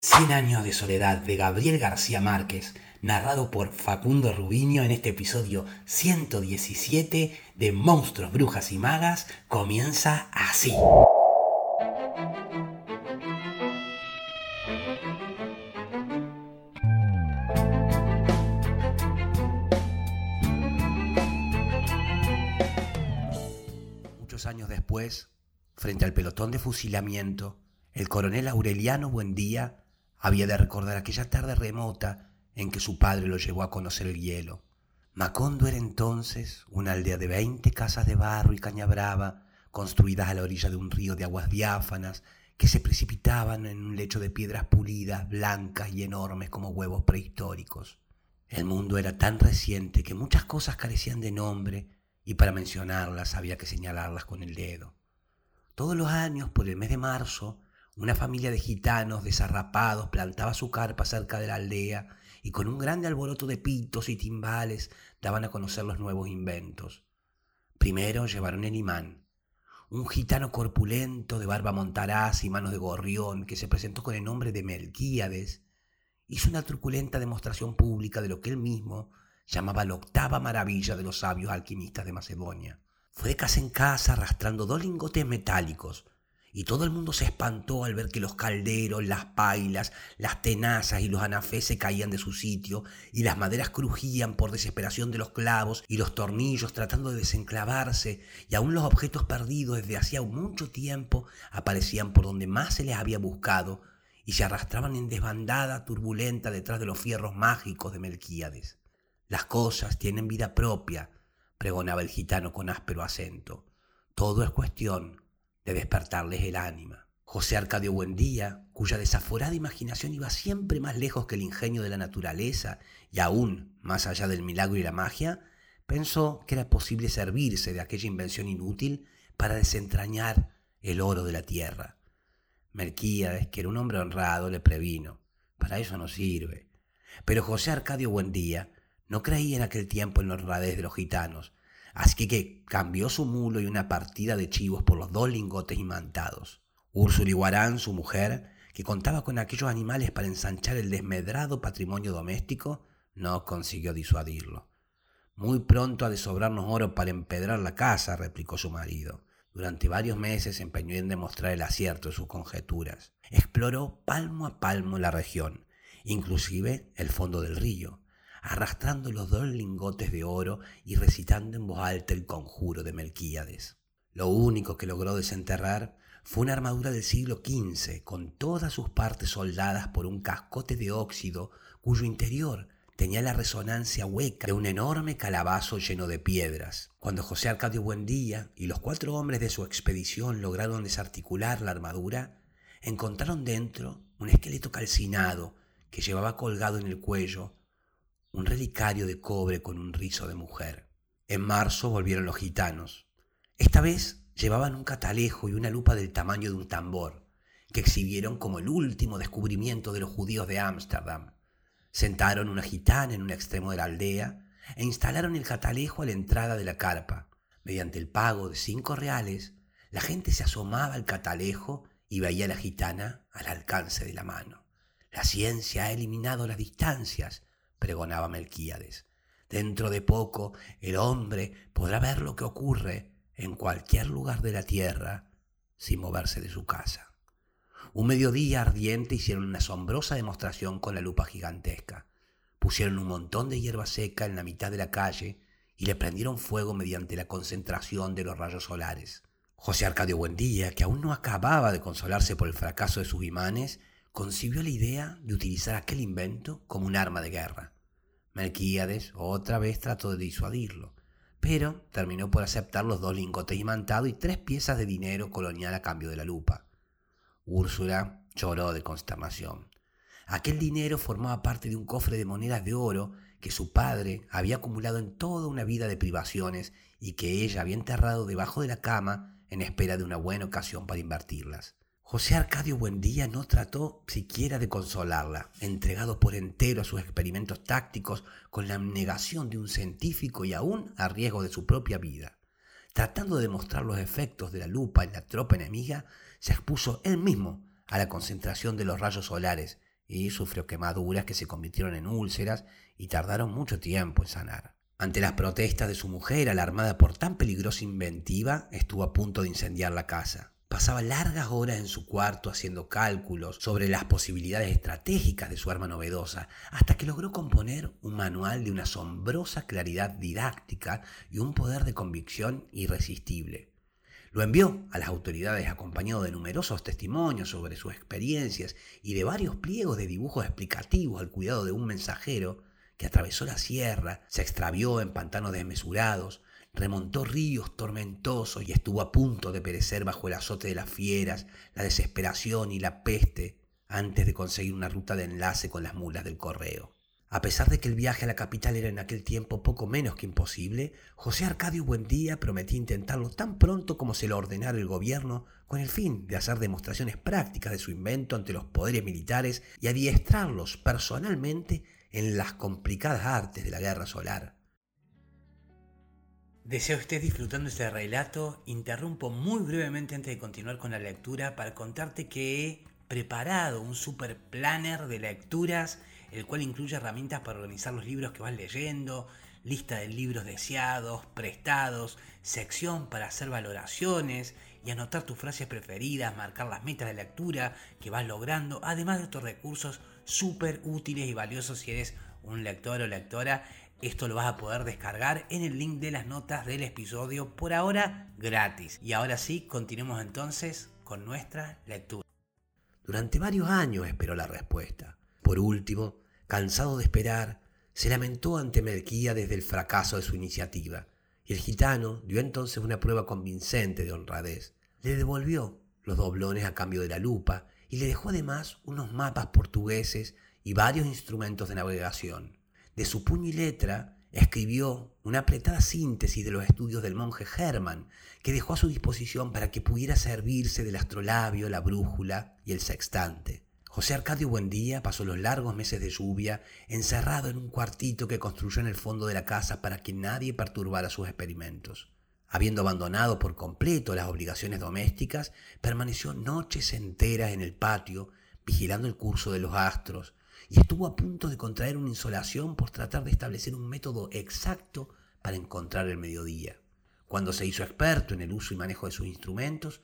Cien años de soledad de Gabriel García Márquez, narrado por Facundo Rubiño en este episodio 117 de Monstruos, Brujas y Magas, comienza así. Muchos años después, frente al pelotón de fusilamiento, el coronel Aureliano Buendía había de recordar aquella tarde remota en que su padre lo llevó a conocer el hielo. Macondo era entonces una aldea de veinte casas de barro y caña brava, construidas a la orilla de un río de aguas diáfanas que se precipitaban en un lecho de piedras pulidas, blancas y enormes como huevos prehistóricos. El mundo era tan reciente que muchas cosas carecían de nombre y para mencionarlas había que señalarlas con el dedo. Todos los años, por el mes de marzo, una familia de gitanos desarrapados plantaba su carpa cerca de la aldea y con un grande alboroto de pitos y timbales daban a conocer los nuevos inventos. Primero llevaron el imán, un gitano corpulento de barba montaraz y manos de gorrión que se presentó con el nombre de Melquíades, hizo una truculenta demostración pública de lo que él mismo llamaba la octava maravilla de los sabios alquimistas de Macedonia. Fue de casa en casa arrastrando dos lingotes metálicos, y todo el mundo se espantó al ver que los calderos, las pailas, las tenazas y los anafés se caían de su sitio, y las maderas crujían por desesperación de los clavos y los tornillos tratando de desenclavarse, y aún los objetos perdidos desde hacía mucho tiempo aparecían por donde más se les había buscado, y se arrastraban en desbandada turbulenta detrás de los fierros mágicos de Melquíades. Las cosas tienen vida propia, pregonaba el gitano con áspero acento. Todo es cuestión de despertarles el ánima. José Arcadio Buendía, cuya desaforada imaginación iba siempre más lejos que el ingenio de la naturaleza y aún más allá del milagro y la magia, pensó que era posible servirse de aquella invención inútil para desentrañar el oro de la tierra. Melquíades, que era un hombre honrado, le previno, para eso no sirve. Pero José Arcadio Buendía no creía en aquel tiempo en la honradez de los gitanos, Así que cambió su mulo y una partida de chivos por los dos lingotes imantados. Úrsula Iguarán, su mujer, que contaba con aquellos animales para ensanchar el desmedrado patrimonio doméstico, no consiguió disuadirlo. Muy pronto ha de sobrarnos oro para empedrar la casa, replicó su marido. Durante varios meses se empeñó en demostrar el acierto de sus conjeturas. Exploró palmo a palmo la región, inclusive el fondo del río, arrastrando los dos lingotes de oro y recitando en voz alta el conjuro de Melquíades. Lo único que logró desenterrar fue una armadura del siglo XV, con todas sus partes soldadas por un cascote de óxido cuyo interior tenía la resonancia hueca de un enorme calabazo lleno de piedras. Cuando José Arcadio Buendía y los cuatro hombres de su expedición lograron desarticular la armadura, encontraron dentro un esqueleto calcinado que llevaba colgado en el cuello un relicario de cobre con un rizo de mujer. En marzo volvieron los gitanos. Esta vez llevaban un catalejo y una lupa del tamaño de un tambor, que exhibieron como el último descubrimiento de los judíos de Ámsterdam. Sentaron una gitana en un extremo de la aldea e instalaron el catalejo a la entrada de la carpa. Mediante el pago de cinco reales, la gente se asomaba al catalejo y veía a la gitana al alcance de la mano. La ciencia ha eliminado las distancias pregonaba Melquíades. Dentro de poco el hombre podrá ver lo que ocurre en cualquier lugar de la tierra sin moverse de su casa. Un mediodía ardiente hicieron una asombrosa demostración con la lupa gigantesca. Pusieron un montón de hierba seca en la mitad de la calle y le prendieron fuego mediante la concentración de los rayos solares. José Arcadio Buendía, que aún no acababa de consolarse por el fracaso de sus imanes, concibió la idea de utilizar aquel invento como un arma de guerra. Melquíades otra vez trató de disuadirlo, pero terminó por aceptar los dos lingotes imantados y tres piezas de dinero colonial a cambio de la lupa. Úrsula lloró de consternación. Aquel dinero formaba parte de un cofre de monedas de oro que su padre había acumulado en toda una vida de privaciones y que ella había enterrado debajo de la cama en espera de una buena ocasión para invertirlas. José Arcadio Buendía no trató siquiera de consolarla, entregado por entero a sus experimentos tácticos con la abnegación de un científico y aún a riesgo de su propia vida. Tratando de demostrar los efectos de la lupa en la tropa enemiga, se expuso él mismo a la concentración de los rayos solares y sufrió quemaduras que se convirtieron en úlceras y tardaron mucho tiempo en sanar. Ante las protestas de su mujer, alarmada por tan peligrosa inventiva, estuvo a punto de incendiar la casa. Pasaba largas horas en su cuarto haciendo cálculos sobre las posibilidades estratégicas de su arma novedosa, hasta que logró componer un manual de una asombrosa claridad didáctica y un poder de convicción irresistible. Lo envió a las autoridades acompañado de numerosos testimonios sobre sus experiencias y de varios pliegos de dibujos explicativos al cuidado de un mensajero que atravesó la sierra, se extravió en pantanos desmesurados, remontó ríos tormentosos y estuvo a punto de perecer bajo el azote de las fieras, la desesperación y la peste antes de conseguir una ruta de enlace con las mulas del correo. A pesar de que el viaje a la capital era en aquel tiempo poco menos que imposible, José Arcadio Buendía prometía intentarlo tan pronto como se lo ordenara el gobierno con el fin de hacer demostraciones prácticas de su invento ante los poderes militares y adiestrarlos personalmente en las complicadas artes de la guerra solar. Deseo estés disfrutando este relato. Interrumpo muy brevemente antes de continuar con la lectura para contarte que he preparado un super planner de lecturas el cual incluye herramientas para organizar los libros que vas leyendo, lista de libros deseados, prestados, sección para hacer valoraciones y anotar tus frases preferidas, marcar las metas de lectura que vas logrando, además de estos recursos súper útiles y valiosos si eres un lector o lectora. Esto lo vas a poder descargar en el link de las notas del episodio, por ahora gratis. Y ahora sí, continuemos entonces con nuestra lectura. Durante varios años esperó la respuesta. Por último, cansado de esperar, se lamentó ante Melquía desde el fracaso de su iniciativa, y el gitano dio entonces una prueba convincente de honradez. Le devolvió los doblones a cambio de la lupa y le dejó además unos mapas portugueses y varios instrumentos de navegación. De su puño y letra escribió una apretada síntesis de los estudios del monje Hermann, que dejó a su disposición para que pudiera servirse del astrolabio, la brújula y el sextante. José Arcadio Buendía pasó los largos meses de lluvia encerrado en un cuartito que construyó en el fondo de la casa para que nadie perturbara sus experimentos. Habiendo abandonado por completo las obligaciones domésticas, permaneció noches enteras en el patio, vigilando el curso de los astros, y estuvo a punto de contraer una insolación por tratar de establecer un método exacto para encontrar el mediodía. Cuando se hizo experto en el uso y manejo de sus instrumentos,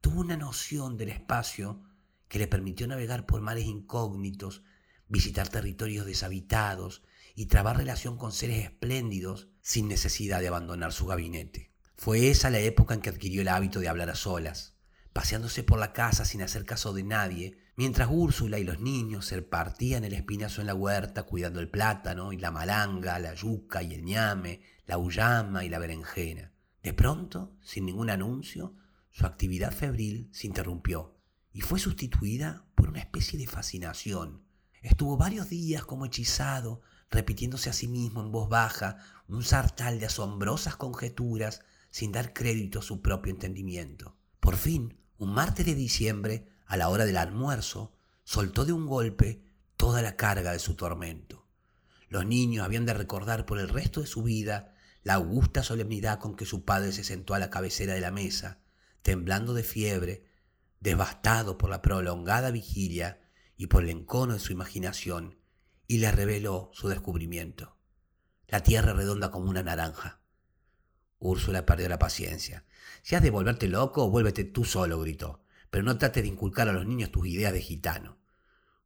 tuvo una noción del espacio que le permitió navegar por mares incógnitos, visitar territorios deshabitados y trabar relación con seres espléndidos sin necesidad de abandonar su gabinete. Fue esa la época en que adquirió el hábito de hablar a solas, paseándose por la casa sin hacer caso de nadie, mientras Úrsula y los niños se partían el espinazo en la huerta cuidando el plátano y la malanga, la yuca y el ñame, la uyama y la berenjena. De pronto, sin ningún anuncio, su actividad febril se interrumpió y fue sustituida por una especie de fascinación. Estuvo varios días como hechizado, repitiéndose a sí mismo en voz baja un sartal de asombrosas conjeturas sin dar crédito a su propio entendimiento. Por fin, un martes de diciembre, a la hora del almuerzo, soltó de un golpe toda la carga de su tormento. Los niños habían de recordar por el resto de su vida la augusta solemnidad con que su padre se sentó a la cabecera de la mesa, temblando de fiebre, devastado por la prolongada vigilia y por el encono de su imaginación, y le reveló su descubrimiento. La tierra redonda como una naranja. Úrsula perdió la paciencia. Si has de volverte loco, vuélvete tú solo, gritó. Pero no trates de inculcar a los niños tus ideas de gitano.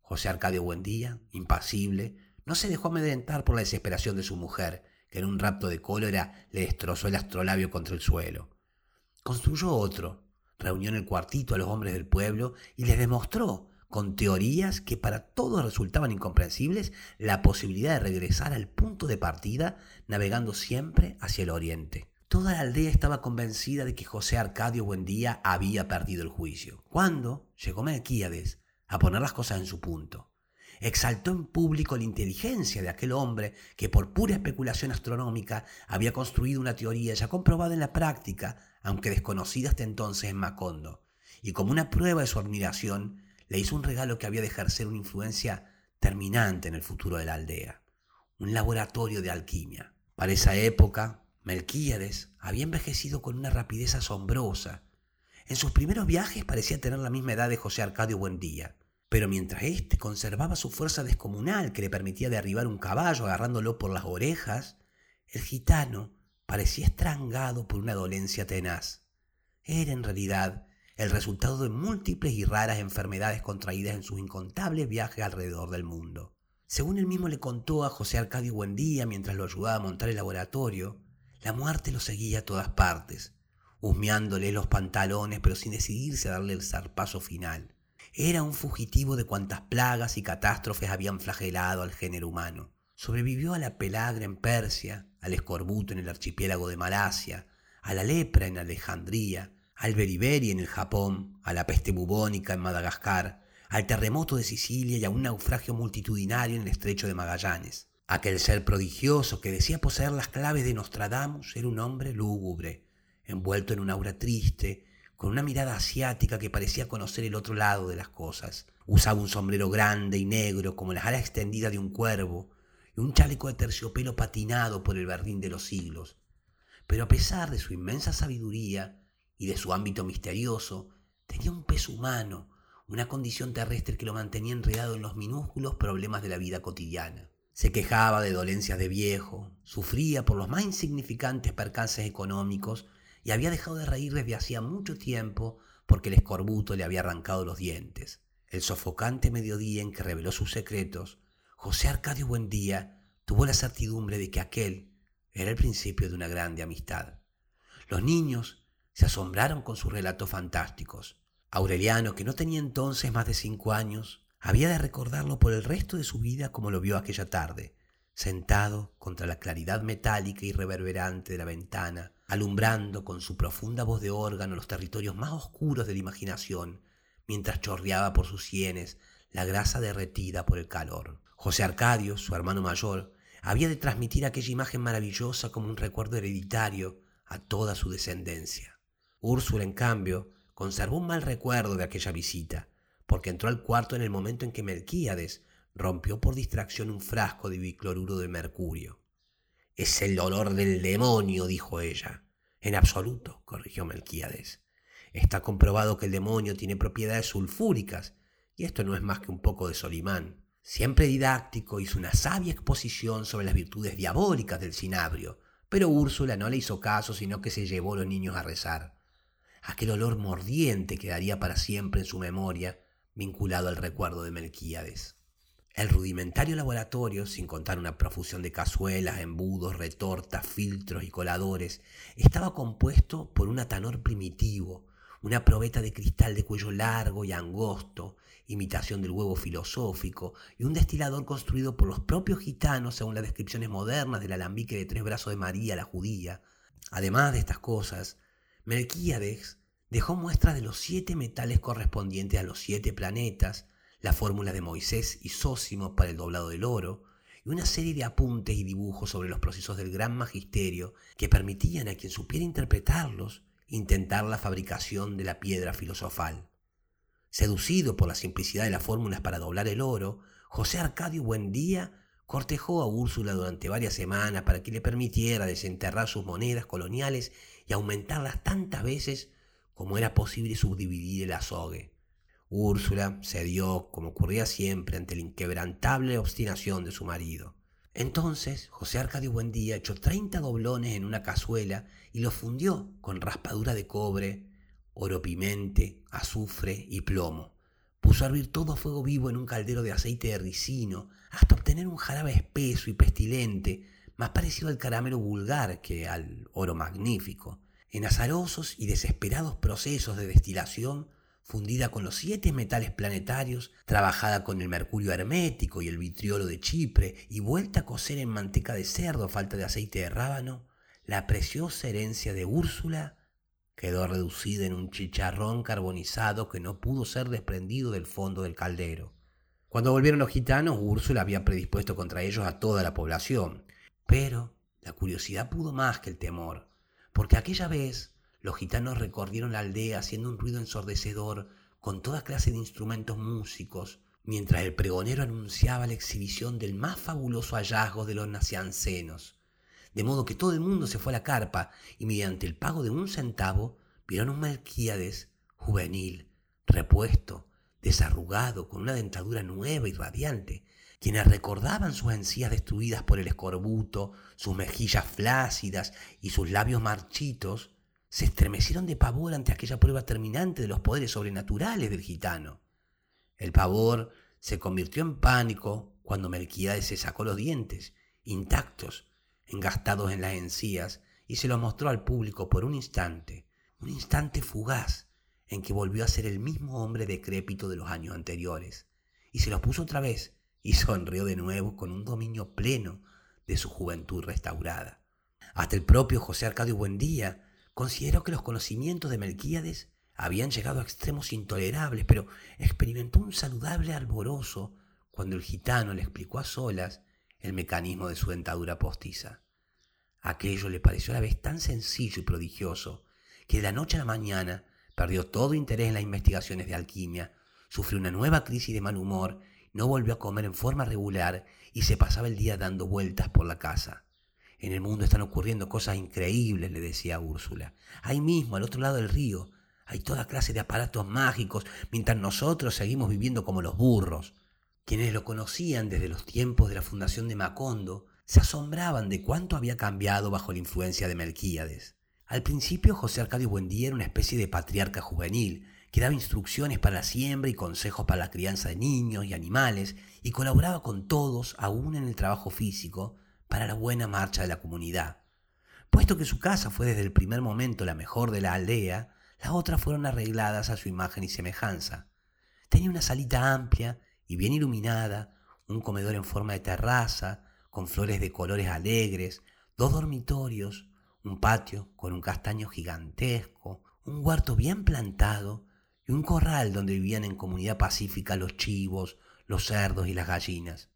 José Arcadio Buendía, impasible, no se dejó amedrentar por la desesperación de su mujer, que en un rapto de cólera le destrozó el astrolabio contra el suelo. Construyó otro, reunió en el cuartito a los hombres del pueblo y les demostró, con teorías que para todos resultaban incomprensibles, la posibilidad de regresar al punto de partida navegando siempre hacia el oriente. Toda la aldea estaba convencida de que José Arcadio Buendía había perdido el juicio. Cuando llegó Melquíades a poner las cosas en su punto, exaltó en público la inteligencia de aquel hombre que por pura especulación astronómica había construido una teoría ya comprobada en la práctica aunque desconocida hasta entonces en Macondo, y como una prueba de su admiración, le hizo un regalo que había de ejercer una influencia terminante en el futuro de la aldea, un laboratorio de alquimia. Para esa época, Melquíades había envejecido con una rapidez asombrosa. En sus primeros viajes parecía tener la misma edad de José Arcadio Buendía. Pero mientras éste conservaba su fuerza descomunal que le permitía derribar un caballo agarrándolo por las orejas, el gitano parecía estrangado por una dolencia tenaz. Era en realidad el resultado de múltiples y raras enfermedades contraídas en sus incontables viajes alrededor del mundo. Según él mismo le contó a José Arcadio Buendía mientras lo ayudaba a montar el laboratorio, la muerte lo seguía a todas partes, husmeándole los pantalones pero sin decidirse a darle el zarpazo final. Era un fugitivo de cuantas plagas y catástrofes habían flagelado al género humano. Sobrevivió a la pelagra en Persia, al escorbuto en el archipiélago de Malasia, a la lepra en Alejandría, al beriberi en el Japón, a la peste bubónica en Madagascar, al terremoto de Sicilia y a un naufragio multitudinario en el estrecho de Magallanes. Aquel ser prodigioso que decía poseer las claves de Nostradamus era un hombre lúgubre, envuelto en un aura triste, con una mirada asiática que parecía conocer el otro lado de las cosas. Usaba un sombrero grande y negro como las alas extendidas de un cuervo y un chaleco de terciopelo patinado por el verdín de los siglos. Pero a pesar de su inmensa sabiduría, y de su ámbito misterioso, tenía un peso humano, una condición terrestre que lo mantenía enredado en los minúsculos problemas de la vida cotidiana. Se quejaba de dolencias de viejo, sufría por los más insignificantes percances económicos y había dejado de reír desde hacía mucho tiempo porque el escorbuto le había arrancado los dientes. El sofocante mediodía en que reveló sus secretos, José Arcadio Buendía tuvo la certidumbre de que aquel era el principio de una grande amistad. Los niños se asombraron con sus relatos fantásticos. Aureliano, que no tenía entonces más de cinco años, había de recordarlo por el resto de su vida como lo vio aquella tarde, sentado contra la claridad metálica y reverberante de la ventana, alumbrando con su profunda voz de órgano los territorios más oscuros de la imaginación, mientras chorreaba por sus sienes la grasa derretida por el calor. José Arcadio, su hermano mayor, había de transmitir aquella imagen maravillosa como un recuerdo hereditario a toda su descendencia. Úrsula, en cambio, conservó un mal recuerdo de aquella visita, porque entró al cuarto en el momento en que Melquíades rompió por distracción un frasco de bicloruro de mercurio. Es el olor del demonio, dijo ella. En absoluto, corrigió Melquíades. Está comprobado que el demonio tiene propiedades sulfúricas, y esto no es más que un poco de Solimán. Siempre didáctico, hizo una sabia exposición sobre las virtudes diabólicas del cinabrio, pero Úrsula no le hizo caso, sino que se llevó a los niños a rezar. Aquel olor mordiente quedaría para siempre en su memoria, vinculado al recuerdo de Melquíades. El rudimentario laboratorio, sin contar una profusión de cazuelas, embudos, retortas, filtros y coladores, estaba compuesto por un atanor primitivo, una probeta de cristal de cuello largo y angosto, imitación del huevo filosófico, y un destilador construido por los propios gitanos según las descripciones modernas del alambique de tres brazos de María la judía. Además de estas cosas, Melquíades dejó muestras de los siete metales correspondientes a los siete planetas, la fórmula de Moisés y Sósimo para el doblado del oro, y una serie de apuntes y dibujos sobre los procesos del gran magisterio que permitían a quien supiera interpretarlos intentar la fabricación de la piedra filosofal. Seducido por la simplicidad de las fórmulas para doblar el oro, José Arcadio Buendía cortejó a Úrsula durante varias semanas para que le permitiera desenterrar sus monedas coloniales y aumentarlas tantas veces como era posible subdividir el azogue. Úrsula cedió, como ocurría siempre, ante la inquebrantable obstinación de su marido. Entonces José Arcadio Buendía echó treinta doblones en una cazuela y los fundió con raspadura de cobre, oro pimente, azufre y plomo. Puso a hervir todo a fuego vivo en un caldero de aceite de ricino hasta obtener un jarabe espeso y pestilente más parecido al caramelo vulgar que al oro magnífico. En azarosos y desesperados procesos de destilación, fundida con los siete metales planetarios, trabajada con el mercurio hermético y el vitriolo de Chipre y vuelta a cocer en manteca de cerdo falta de aceite de rábano, la preciosa herencia de Úrsula quedó reducida en un chicharrón carbonizado que no pudo ser desprendido del fondo del caldero. Cuando volvieron los gitanos, Úrsula había predispuesto contra ellos a toda la población, pero la curiosidad pudo más que el temor, porque aquella vez los gitanos recorrieron la aldea haciendo un ruido ensordecedor con toda clase de instrumentos músicos, mientras el pregonero anunciaba la exhibición del más fabuloso hallazgo de los naciancenos. De modo que todo el mundo se fue a la carpa y mediante el pago de un centavo vieron un Melquíades juvenil, repuesto, desarrugado, con una dentadura nueva y radiante, quienes recordaban sus encías destruidas por el escorbuto, sus mejillas flácidas y sus labios marchitos, se estremecieron de pavor ante aquella prueba terminante de los poderes sobrenaturales del gitano. El pavor se convirtió en pánico cuando Melquiades se sacó los dientes, intactos, engastados en las encías, y se los mostró al público por un instante, un instante fugaz, en que volvió a ser el mismo hombre decrépito de los años anteriores, y se los puso otra vez, y sonrió de nuevo con un dominio pleno de su juventud restaurada. Hasta el propio José Arcadio Buendía consideró que los conocimientos de Melquíades habían llegado a extremos intolerables, pero experimentó un saludable alborozo cuando el gitano le explicó a solas el mecanismo de su dentadura postiza. Aquello le pareció a la vez tan sencillo y prodigioso que de la noche a la mañana perdió todo interés en las investigaciones de alquimia, sufrió una nueva crisis de mal humor, no volvió a comer en forma regular y se pasaba el día dando vueltas por la casa. En el mundo están ocurriendo cosas increíbles, le decía Úrsula. Ahí mismo, al otro lado del río, hay toda clase de aparatos mágicos, mientras nosotros seguimos viviendo como los burros. Quienes lo conocían desde los tiempos de la fundación de Macondo se asombraban de cuánto había cambiado bajo la influencia de Melquíades. Al principio José Arcadio Buendía era una especie de patriarca juvenil, que daba instrucciones para la siembra y consejos para la crianza de niños y animales, y colaboraba con todos, aún en el trabajo físico, para la buena marcha de la comunidad. Puesto que su casa fue desde el primer momento la mejor de la aldea, las otras fueron arregladas a su imagen y semejanza. Tenía una salita amplia y bien iluminada, un comedor en forma de terraza, con flores de colores alegres, dos dormitorios, un patio con un castaño gigantesco, un huerto bien plantado un corral donde vivían en comunidad pacífica los chivos, los cerdos y las gallinas.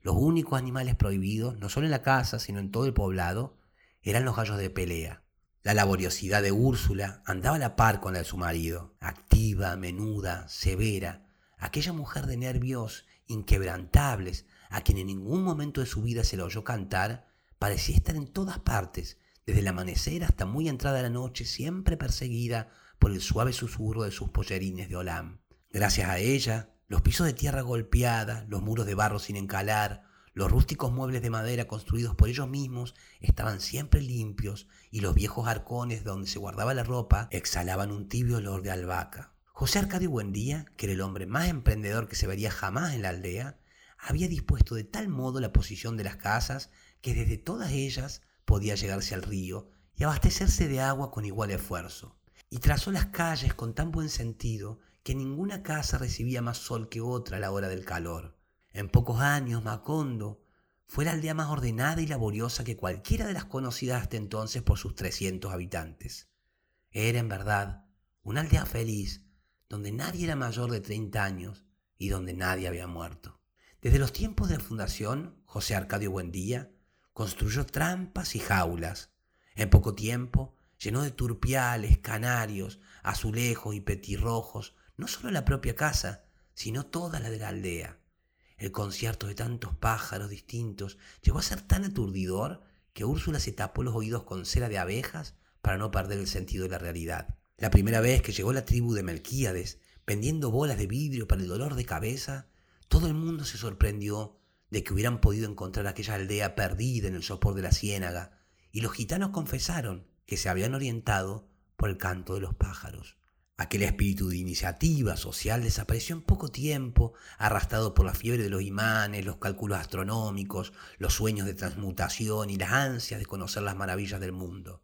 Los únicos animales prohibidos, no solo en la casa, sino en todo el poblado, eran los gallos de pelea. La laboriosidad de Úrsula andaba a la par con la de su marido, activa, menuda, severa, aquella mujer de nervios inquebrantables, a quien en ningún momento de su vida se le oyó cantar, parecía estar en todas partes, desde el amanecer hasta muy entrada la noche, siempre perseguida por el suave susurro de sus pollerines de olam. Gracias a ella, los pisos de tierra golpeada, los muros de barro sin encalar, los rústicos muebles de madera construidos por ellos mismos estaban siempre limpios y los viejos arcones donde se guardaba la ropa exhalaban un tibio olor de albahaca. José Arcadio Buendía, que era el hombre más emprendedor que se vería jamás en la aldea, había dispuesto de tal modo la posición de las casas que desde todas ellas podía llegarse al río y abastecerse de agua con igual esfuerzo. Y trazó las calles con tan buen sentido que ninguna casa recibía más sol que otra a la hora del calor. En pocos años, Macondo fue la aldea más ordenada y laboriosa que cualquiera de las conocidas hasta entonces por sus 300 habitantes. Era, en verdad, una aldea feliz, donde nadie era mayor de 30 años y donde nadie había muerto. Desde los tiempos de la fundación, José Arcadio Buendía construyó trampas y jaulas. En poco tiempo llenó de turpiales, canarios, azulejos y petirrojos no solo la propia casa, sino toda la de la aldea. El concierto de tantos pájaros distintos llegó a ser tan aturdidor que Úrsula se tapó los oídos con cera de abejas para no perder el sentido de la realidad. La primera vez que llegó la tribu de Melquíades, vendiendo bolas de vidrio para el dolor de cabeza, todo el mundo se sorprendió de que hubieran podido encontrar aquella aldea perdida en el sopor de la ciénaga, y los gitanos confesaron que se habían orientado por el canto de los pájaros. Aquel espíritu de iniciativa social desapareció en poco tiempo, arrastrado por la fiebre de los imanes, los cálculos astronómicos, los sueños de transmutación y las ansias de conocer las maravillas del mundo.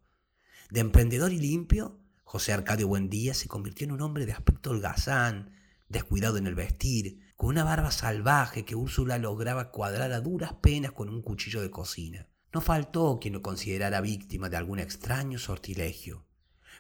De emprendedor y limpio, José Arcadio Buendía se convirtió en un hombre de aspecto holgazán, descuidado en el vestir, con una barba salvaje que Úrsula lograba cuadrar a duras penas con un cuchillo de cocina. No faltó quien lo considerara víctima de algún extraño sortilegio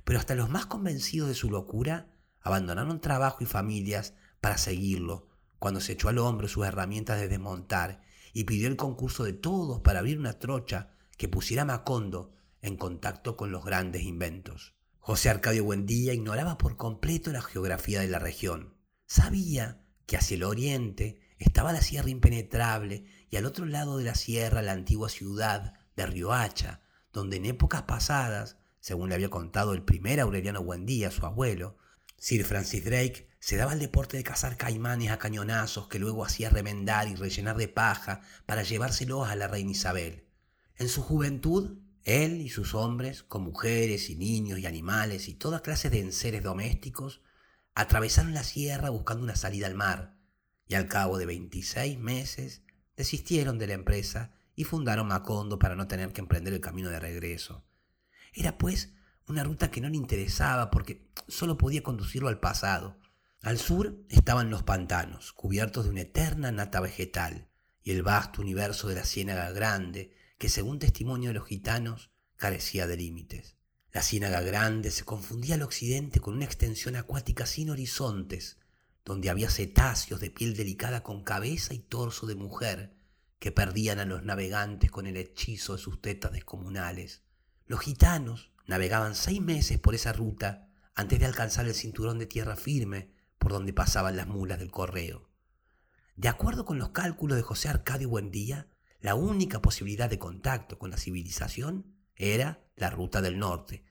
pero hasta los más convencidos de su locura abandonaron trabajo y familias para seguirlo, cuando se echó al hombro sus herramientas de desmontar y pidió el concurso de todos para abrir una trocha que pusiera a Macondo en contacto con los grandes inventos. José Arcadio Buendía ignoraba por completo la geografía de la región. Sabía que hacia el oriente estaba la sierra impenetrable y al otro lado de la sierra la antigua ciudad de Riohacha, donde en épocas pasadas según le había contado el primer Aureliano Buendía, su abuelo, Sir Francis Drake se daba el deporte de cazar caimanes a cañonazos que luego hacía remendar y rellenar de paja para llevárselos a la reina Isabel. En su juventud, él y sus hombres, con mujeres y niños y animales y toda clase de enseres domésticos, atravesaron la sierra buscando una salida al mar, y al cabo de 26 meses desistieron de la empresa y fundaron Macondo para no tener que emprender el camino de regreso. Era pues una ruta que no le interesaba porque solo podía conducirlo al pasado. Al sur estaban los pantanos, cubiertos de una eterna nata vegetal, y el vasto universo de la Ciénaga Grande, que según testimonio de los gitanos, carecía de límites. La Ciénaga Grande se confundía al occidente con una extensión acuática sin horizontes, donde había cetáceos de piel delicada con cabeza y torso de mujer, que perdían a los navegantes con el hechizo de sus tetas descomunales. Los gitanos navegaban seis meses por esa ruta antes de alcanzar el cinturón de tierra firme por donde pasaban las mulas del correo. De acuerdo con los cálculos de José Arcadio Buendía, la única posibilidad de contacto con la civilización era la ruta del norte,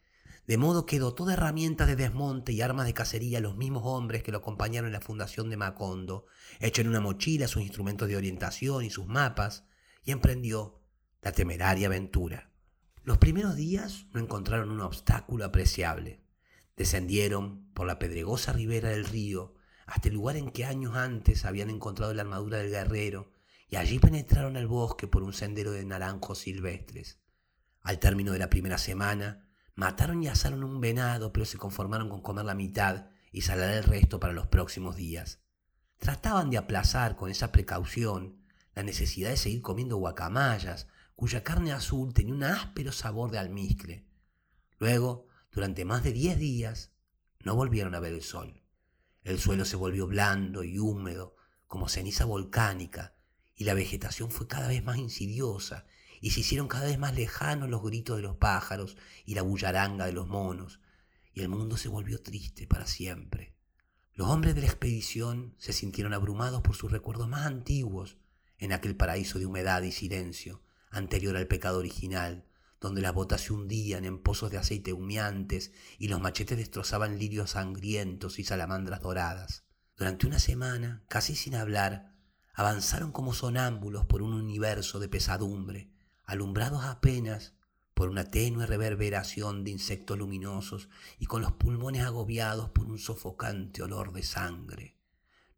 de modo que dotó de herramientas de desmonte y armas de cacería los mismos hombres que lo acompañaron en la fundación de Macondo, echó en una mochila sus instrumentos de orientación y sus mapas, y emprendió la temeraria aventura. Los primeros días no encontraron un obstáculo apreciable. Descendieron por la pedregosa ribera del río hasta el lugar en que años antes habían encontrado la armadura del guerrero, y allí penetraron al bosque por un sendero de naranjos silvestres. Al término de la primera semana, Mataron y asaron un venado, pero se conformaron con comer la mitad y salar el resto para los próximos días. Trataban de aplazar con esa precaución la necesidad de seguir comiendo guacamayas, cuya carne azul tenía un áspero sabor de almizcle. Luego, durante más de diez días, no volvieron a ver el sol. El suelo se volvió blando y húmedo, como ceniza volcánica, y la vegetación fue cada vez más insidiosa y se hicieron cada vez más lejanos los gritos de los pájaros y la bullaranga de los monos, y el mundo se volvió triste para siempre. Los hombres de la expedición se sintieron abrumados por sus recuerdos más antiguos en aquel paraíso de humedad y silencio, anterior al pecado original, donde las botas se hundían en pozos de aceite humeantes y los machetes destrozaban lirios sangrientos y salamandras doradas. Durante una semana, casi sin hablar, avanzaron como sonámbulos por un universo de pesadumbre, alumbrados apenas por una tenue reverberación de insectos luminosos y con los pulmones agobiados por un sofocante olor de sangre.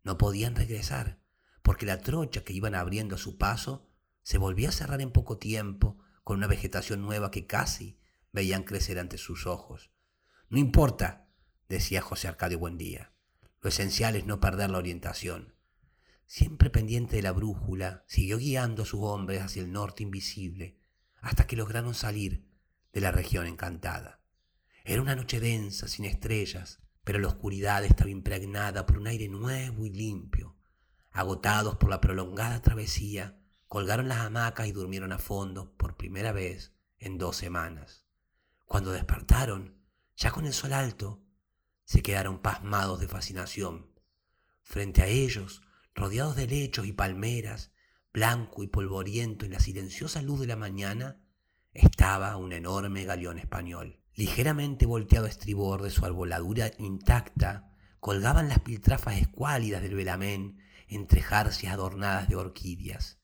No podían regresar, porque la trocha que iban abriendo a su paso se volvía a cerrar en poco tiempo con una vegetación nueva que casi veían crecer ante sus ojos. No importa, decía José Arcadio Buendía, lo esencial es no perder la orientación. Siempre pendiente de la brújula, siguió guiando a sus hombres hacia el norte invisible, hasta que lograron salir de la región encantada. Era una noche densa, sin estrellas, pero la oscuridad estaba impregnada por un aire nuevo y limpio. Agotados por la prolongada travesía, colgaron las hamacas y durmieron a fondo por primera vez en dos semanas. Cuando despertaron, ya con el sol alto, se quedaron pasmados de fascinación. Frente a ellos, rodeados de lechos y palmeras, blanco y polvoriento en la silenciosa luz de la mañana, estaba un enorme galeón español. Ligeramente volteado a estribor de su arboladura intacta, colgaban las piltrafas escuálidas del velamén entre jarcias adornadas de orquídeas.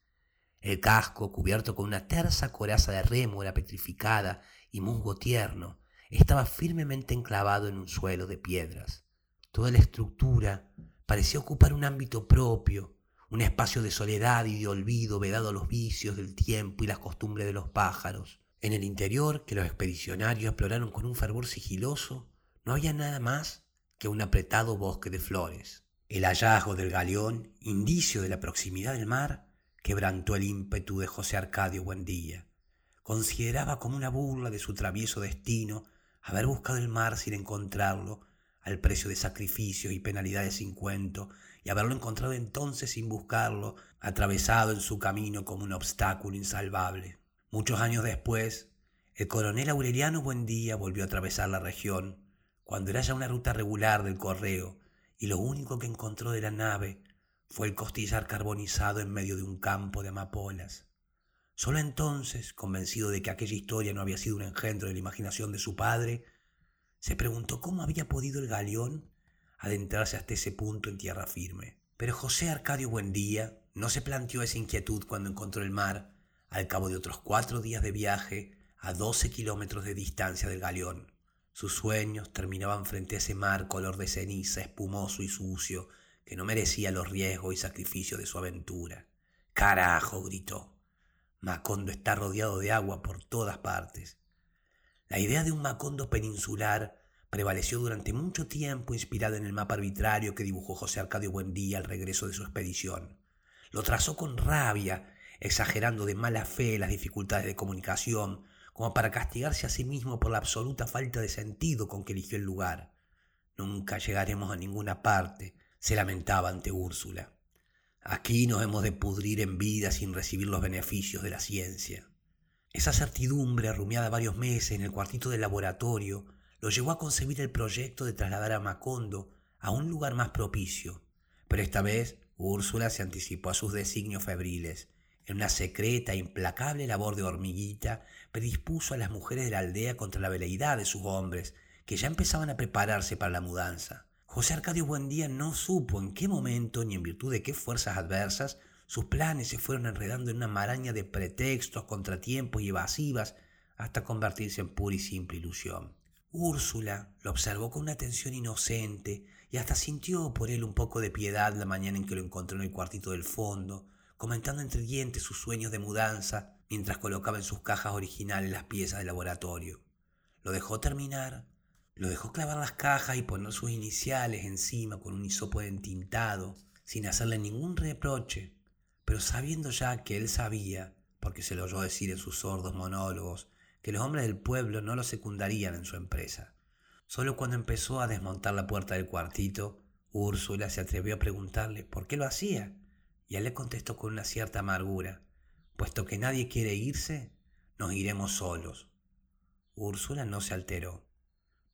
El casco, cubierto con una tersa coraza de rémora petrificada y musgo tierno, estaba firmemente enclavado en un suelo de piedras. Toda la estructura parecía ocupar un ámbito propio, un espacio de soledad y de olvido vedado a los vicios del tiempo y las costumbres de los pájaros. En el interior, que los expedicionarios exploraron con un fervor sigiloso, no había nada más que un apretado bosque de flores. El hallazgo del galeón, indicio de la proximidad del mar, quebrantó el ímpetu de José Arcadio Buendía. Consideraba como una burla de su travieso destino haber buscado el mar sin encontrarlo al precio de sacrificios y penalidades sin cuento, y haberlo encontrado entonces sin buscarlo, atravesado en su camino como un obstáculo insalvable. Muchos años después, el coronel Aureliano Buendía volvió a atravesar la región, cuando era ya una ruta regular del correo, y lo único que encontró de la nave fue el costillar carbonizado en medio de un campo de amapolas. Solo entonces, convencido de que aquella historia no había sido un engendro de la imaginación de su padre, se preguntó cómo había podido el galeón adentrarse hasta ese punto en tierra firme. Pero José Arcadio Buendía no se planteó esa inquietud cuando encontró el mar, al cabo de otros cuatro días de viaje, a 12 kilómetros de distancia del galeón. Sus sueños terminaban frente a ese mar color de ceniza, espumoso y sucio, que no merecía los riesgos y sacrificios de su aventura. Carajo, gritó. Macondo está rodeado de agua por todas partes. La idea de un Macondo peninsular prevaleció durante mucho tiempo inspirada en el mapa arbitrario que dibujó José Arcadio Buendía al regreso de su expedición. Lo trazó con rabia, exagerando de mala fe las dificultades de comunicación, como para castigarse a sí mismo por la absoluta falta de sentido con que eligió el lugar. Nunca llegaremos a ninguna parte, se lamentaba ante Úrsula. Aquí nos hemos de pudrir en vida sin recibir los beneficios de la ciencia. Esa certidumbre, rumiada varios meses en el cuartito del laboratorio, lo llevó a concebir el proyecto de trasladar a Macondo a un lugar más propicio. Pero esta vez Úrsula se anticipó a sus designios febriles en una secreta e implacable labor de hormiguita, predispuso a las mujeres de la aldea contra la veleidad de sus hombres, que ya empezaban a prepararse para la mudanza. José Arcadio Buendía no supo en qué momento ni en virtud de qué fuerzas adversas sus planes se fueron enredando en una maraña de pretextos, contratiempos y evasivas hasta convertirse en pura y simple ilusión. Úrsula lo observó con una atención inocente y hasta sintió por él un poco de piedad la mañana en que lo encontró en el cuartito del fondo, comentando entre dientes sus sueños de mudanza mientras colocaba en sus cajas originales las piezas del laboratorio. Lo dejó terminar, lo dejó clavar las cajas y poner sus iniciales encima con un hisopo entintado, sin hacerle ningún reproche, pero sabiendo ya que él sabía, porque se lo oyó decir en sus sordos monólogos, que los hombres del pueblo no lo secundarían en su empresa. Solo cuando empezó a desmontar la puerta del cuartito, Úrsula se atrevió a preguntarle por qué lo hacía y él le contestó con una cierta amargura, puesto que nadie quiere irse, nos iremos solos. Úrsula no se alteró.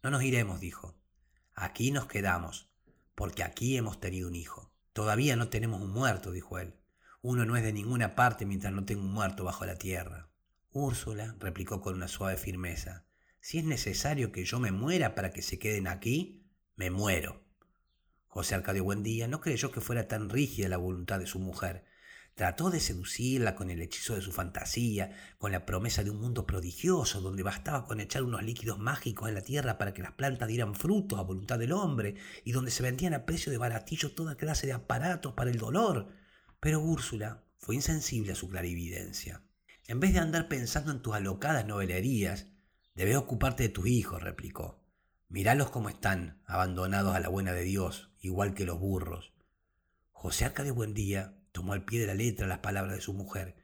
No nos iremos, dijo. Aquí nos quedamos, porque aquí hemos tenido un hijo. Todavía no tenemos un muerto, dijo él. Uno no es de ninguna parte mientras no tenga un muerto bajo la tierra. Úrsula replicó con una suave firmeza. Si es necesario que yo me muera para que se queden aquí, me muero. José Arcadio Buendía no creyó que fuera tan rígida la voluntad de su mujer. Trató de seducirla con el hechizo de su fantasía, con la promesa de un mundo prodigioso donde bastaba con echar unos líquidos mágicos en la tierra para que las plantas dieran frutos a voluntad del hombre y donde se vendían a precio de baratillo toda clase de aparatos para el dolor. Pero Úrsula fue insensible a su clarividencia. En vez de andar pensando en tus alocadas novelerías, debes ocuparte de tus hijos, replicó. Miralos como están, abandonados a la buena de Dios, igual que los burros. José Arca de Buendía tomó al pie de la letra las palabras de su mujer,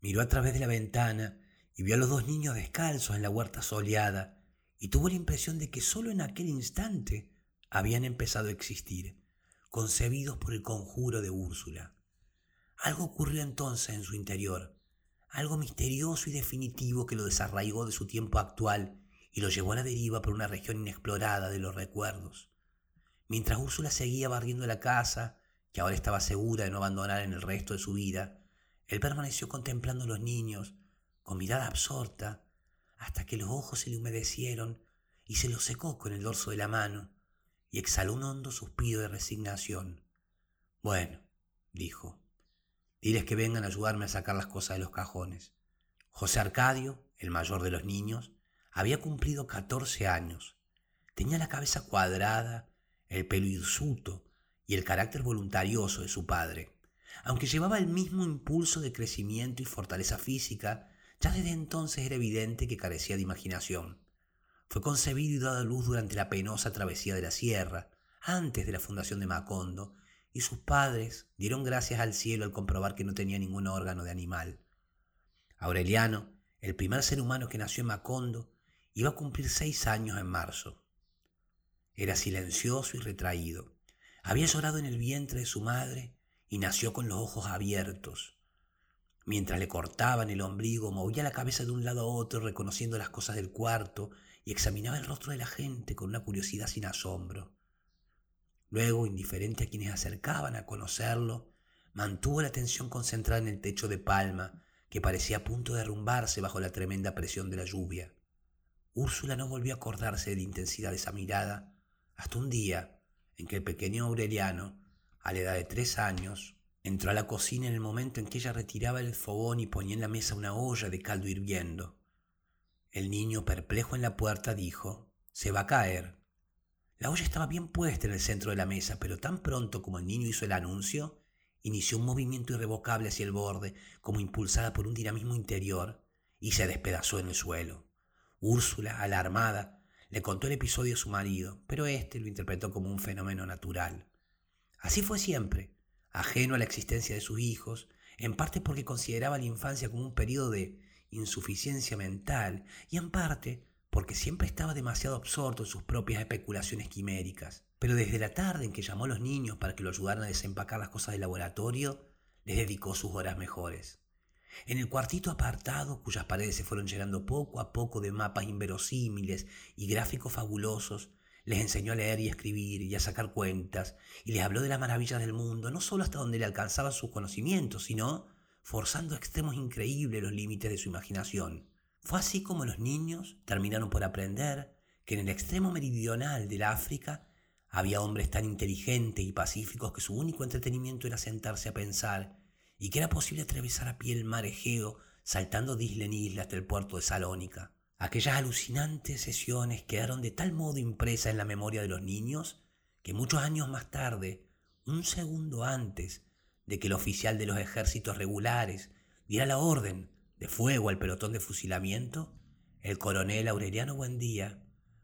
miró a través de la ventana y vio a los dos niños descalzos en la huerta soleada, y tuvo la impresión de que sólo en aquel instante habían empezado a existir, concebidos por el conjuro de Úrsula. Algo ocurrió entonces en su interior, algo misterioso y definitivo que lo desarraigó de su tiempo actual y lo llevó a la deriva por una región inexplorada de los recuerdos. Mientras Úrsula seguía barriendo la casa, que ahora estaba segura de no abandonar en el resto de su vida, él permaneció contemplando a los niños, con mirada absorta, hasta que los ojos se le humedecieron y se los secó con el dorso de la mano, y exhaló un hondo suspiro de resignación. Bueno, dijo, diles que vengan a ayudarme a sacar las cosas de los cajones. José Arcadio, el mayor de los niños, había cumplido catorce años. Tenía la cabeza cuadrada, el pelo hirsuto y el carácter voluntarioso de su padre. Aunque llevaba el mismo impulso de crecimiento y fortaleza física, ya desde entonces era evidente que carecía de imaginación. Fue concebido y dado a luz durante la penosa travesía de la sierra, antes de la fundación de Macondo, y sus padres dieron gracias al cielo al comprobar que no tenía ningún órgano de animal. Aureliano, el primer ser humano que nació en Macondo, Iba a cumplir seis años en marzo. Era silencioso y retraído. Había llorado en el vientre de su madre y nació con los ojos abiertos. Mientras le cortaban el ombligo, movía la cabeza de un lado a otro reconociendo las cosas del cuarto y examinaba el rostro de la gente con una curiosidad sin asombro. Luego, indiferente a quienes acercaban a conocerlo, mantuvo la atención concentrada en el techo de palma que parecía a punto de derrumbarse bajo la tremenda presión de la lluvia. Úrsula no volvió a acordarse de la intensidad de esa mirada hasta un día en que el pequeño Aureliano, a la edad de tres años, entró a la cocina en el momento en que ella retiraba el fogón y ponía en la mesa una olla de caldo hirviendo. El niño, perplejo en la puerta, dijo, Se va a caer. La olla estaba bien puesta en el centro de la mesa, pero tan pronto como el niño hizo el anuncio, inició un movimiento irrevocable hacia el borde, como impulsada por un dinamismo interior, y se despedazó en el suelo. Úrsula, alarmada, le contó el episodio a su marido, pero éste lo interpretó como un fenómeno natural. Así fue siempre, ajeno a la existencia de sus hijos, en parte porque consideraba la infancia como un periodo de insuficiencia mental y en parte porque siempre estaba demasiado absorto en sus propias especulaciones quiméricas. Pero desde la tarde en que llamó a los niños para que lo ayudaran a desempacar las cosas del laboratorio, les dedicó sus horas mejores. En el cuartito apartado, cuyas paredes se fueron llenando poco a poco de mapas inverosímiles y gráficos fabulosos, les enseñó a leer y escribir y a sacar cuentas, y les habló de las maravillas del mundo, no solo hasta donde le alcanzaban sus conocimientos, sino forzando a extremos increíbles los límites de su imaginación. Fue así como los niños terminaron por aprender que en el extremo meridional del África había hombres tan inteligentes y pacíficos que su único entretenimiento era sentarse a pensar y que era posible atravesar a pie el mar Egeo saltando de isla en isla hasta el puerto de Salónica. Aquellas alucinantes sesiones quedaron de tal modo impresas en la memoria de los niños que muchos años más tarde, un segundo antes de que el oficial de los ejércitos regulares diera la orden de fuego al pelotón de fusilamiento, el coronel Aureliano Buendía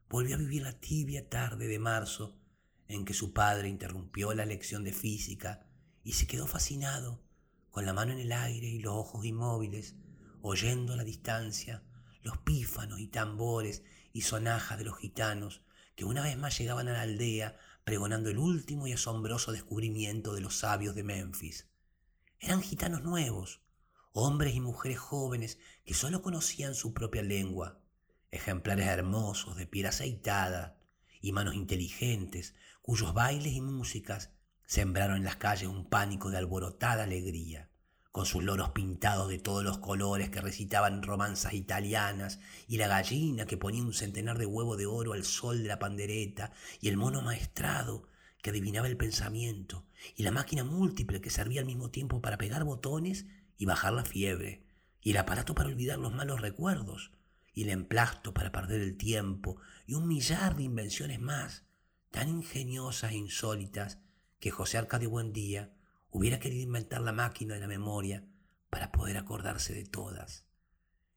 volvió a vivir la tibia tarde de marzo en que su padre interrumpió la lección de física y se quedó fascinado, con la mano en el aire y los ojos inmóviles, oyendo a la distancia los pífanos y tambores y sonajas de los gitanos que una vez más llegaban a la aldea pregonando el último y asombroso descubrimiento de los sabios de Memphis. Eran gitanos nuevos, hombres y mujeres jóvenes que sólo conocían su propia lengua, ejemplares hermosos de piel aceitada y manos inteligentes cuyos bailes y músicas sembraron en las calles un pánico de alborotada alegría, con sus loros pintados de todos los colores que recitaban romanzas italianas, y la gallina que ponía un centenar de huevo de oro al sol de la pandereta, y el mono maestrado que adivinaba el pensamiento, y la máquina múltiple que servía al mismo tiempo para pegar botones y bajar la fiebre, y el aparato para olvidar los malos recuerdos, y el emplasto para perder el tiempo, y un millar de invenciones más, tan ingeniosas e insólitas que José Arcadio Buendía hubiera querido inventar la máquina de la memoria para poder acordarse de todas.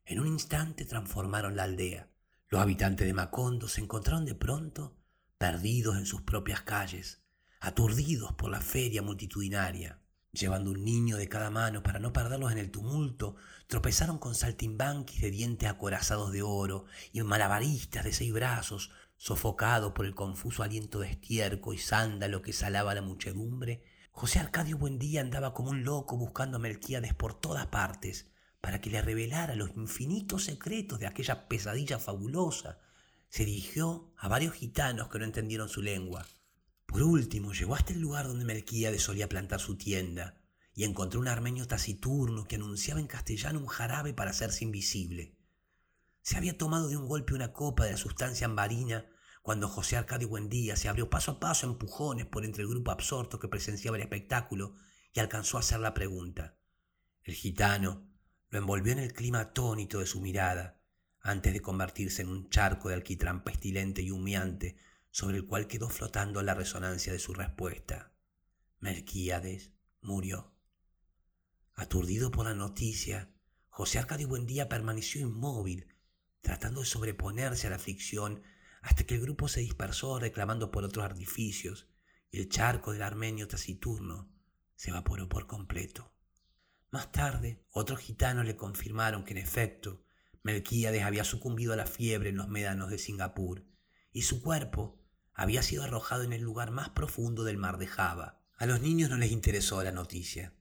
En un instante transformaron la aldea. Los habitantes de Macondo se encontraron de pronto perdidos en sus propias calles, aturdidos por la feria multitudinaria. Llevando un niño de cada mano para no perderlos en el tumulto, tropezaron con saltimbanquis de dientes acorazados de oro y malabaristas de seis brazos Sofocado por el confuso aliento de estiércol y sándalo que salaba la muchedumbre, José Arcadio Buendía andaba como un loco buscando a Melquíades por todas partes para que le revelara los infinitos secretos de aquella pesadilla fabulosa. Se dirigió a varios gitanos que no entendieron su lengua. Por último, llegó hasta el lugar donde Melquíades solía plantar su tienda y encontró un armenio taciturno que anunciaba en castellano un jarabe para hacerse invisible. Se había tomado de un golpe una copa de la sustancia ambarina cuando José Arcadio Buendía se abrió paso a paso empujones por entre el grupo absorto que presenciaba el espectáculo y alcanzó a hacer la pregunta. El gitano lo envolvió en el clima atónito de su mirada, antes de convertirse en un charco de alquitrán pestilente y humeante sobre el cual quedó flotando la resonancia de su respuesta. Melquíades murió. Aturdido por la noticia, José Arcadio Buendía permaneció inmóvil, tratando de sobreponerse a la aflicción hasta que el grupo se dispersó reclamando por otros artificios y el charco del armenio taciturno se evaporó por completo. Más tarde, otros gitanos le confirmaron que en efecto Melquíades había sucumbido a la fiebre en los médanos de Singapur y su cuerpo había sido arrojado en el lugar más profundo del mar de Java. A los niños no les interesó la noticia.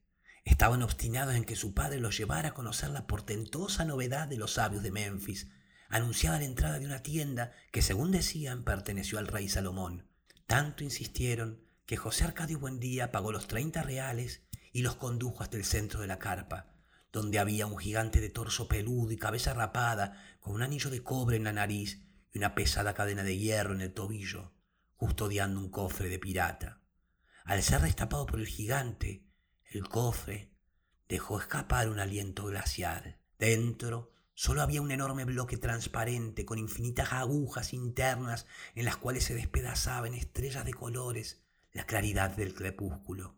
Estaban obstinados en que su padre los llevara a conocer la portentosa novedad de los sabios de Memphis, anunciaba la entrada de una tienda que, según decían, perteneció al rey Salomón. Tanto insistieron que José Arcadio Buendía pagó los treinta reales y los condujo hasta el centro de la carpa, donde había un gigante de torso peludo y cabeza rapada, con un anillo de cobre en la nariz y una pesada cadena de hierro en el tobillo, custodiando un cofre de pirata. Al ser destapado por el gigante, el cofre dejó escapar un aliento glacial. Dentro solo había un enorme bloque transparente con infinitas agujas internas en las cuales se despedazaban estrellas de colores la claridad del crepúsculo.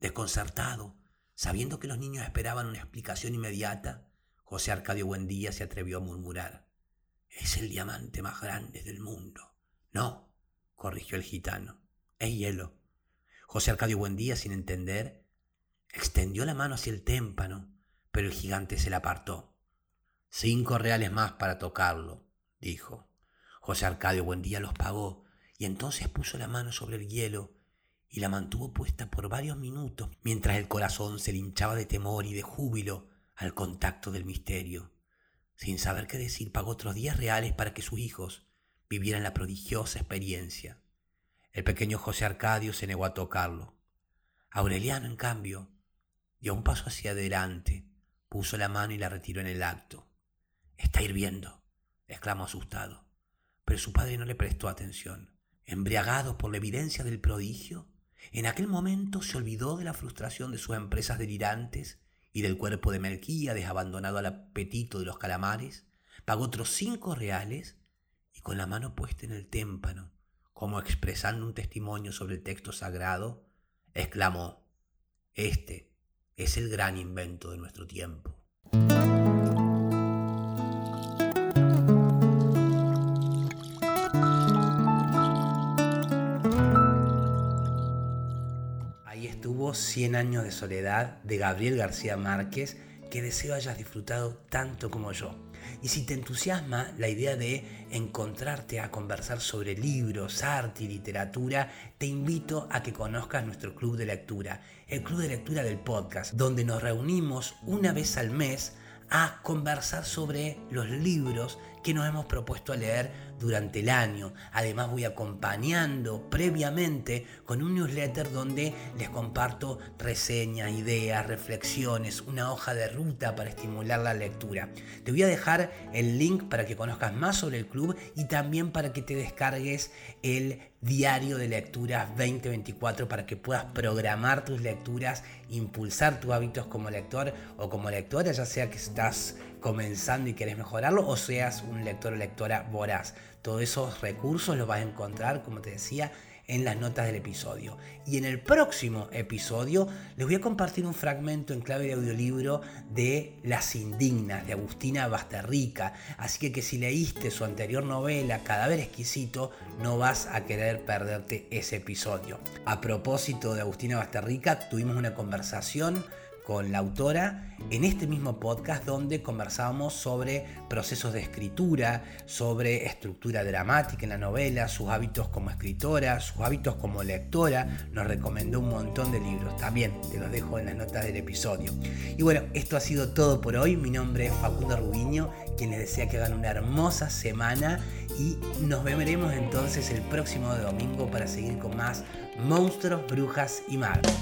Desconcertado, sabiendo que los niños esperaban una explicación inmediata, José Arcadio Buendía se atrevió a murmurar. Es el diamante más grande del mundo. No, corrigió el gitano. Es hielo. José Arcadio Buendía, sin entender, extendió la mano hacia el témpano, pero el gigante se la apartó. Cinco reales más para tocarlo, dijo. José Arcadio Buendía los pagó y entonces puso la mano sobre el hielo y la mantuvo puesta por varios minutos mientras el corazón se le hinchaba de temor y de júbilo al contacto del misterio. Sin saber qué decir, pagó otros diez reales para que sus hijos vivieran la prodigiosa experiencia. El pequeño José Arcadio se negó a tocarlo. Aureliano, en cambio, dio un paso hacia adelante, puso la mano y la retiró en el acto. Está hirviendo, exclamó asustado. Pero su padre no le prestó atención. Embriagado por la evidencia del prodigio, en aquel momento se olvidó de la frustración de sus empresas delirantes y del cuerpo de Melquíades abandonado al apetito de los calamares, pagó otros cinco reales con la mano puesta en el témpano, como expresando un testimonio sobre el texto sagrado, exclamó, Este es el gran invento de nuestro tiempo. estuvo Cien años de soledad de Gabriel García Márquez, que deseo hayas disfrutado tanto como yo. Y si te entusiasma la idea de encontrarte a conversar sobre libros, arte y literatura, te invito a que conozcas nuestro club de lectura, el club de lectura del podcast, donde nos reunimos una vez al mes a conversar sobre los libros que nos hemos propuesto a leer durante el año. Además voy acompañando previamente con un newsletter donde les comparto reseñas, ideas, reflexiones, una hoja de ruta para estimular la lectura. Te voy a dejar el link para que conozcas más sobre el club y también para que te descargues el diario de lecturas 2024 para que puedas programar tus lecturas, impulsar tus hábitos como lector o como lectora, ya sea que estás comenzando y quieres mejorarlo o seas un lector o lectora voraz. Todos esos recursos los vas a encontrar, como te decía, en las notas del episodio. Y en el próximo episodio les voy a compartir un fragmento en clave de audiolibro de Las Indignas de Agustina Basterrica. Así que, que si leíste su anterior novela, Cadáver Exquisito, no vas a querer perderte ese episodio. A propósito de Agustina Basterrica, tuvimos una conversación con la autora en este mismo podcast donde conversábamos sobre procesos de escritura, sobre estructura dramática en la novela, sus hábitos como escritora, sus hábitos como lectora. Nos recomendó un montón de libros. También te los dejo en las notas del episodio. Y bueno, esto ha sido todo por hoy. Mi nombre es Facundo Rubiño, quien les desea que hagan una hermosa semana y nos veremos entonces el próximo domingo para seguir con más monstruos, brujas y magos.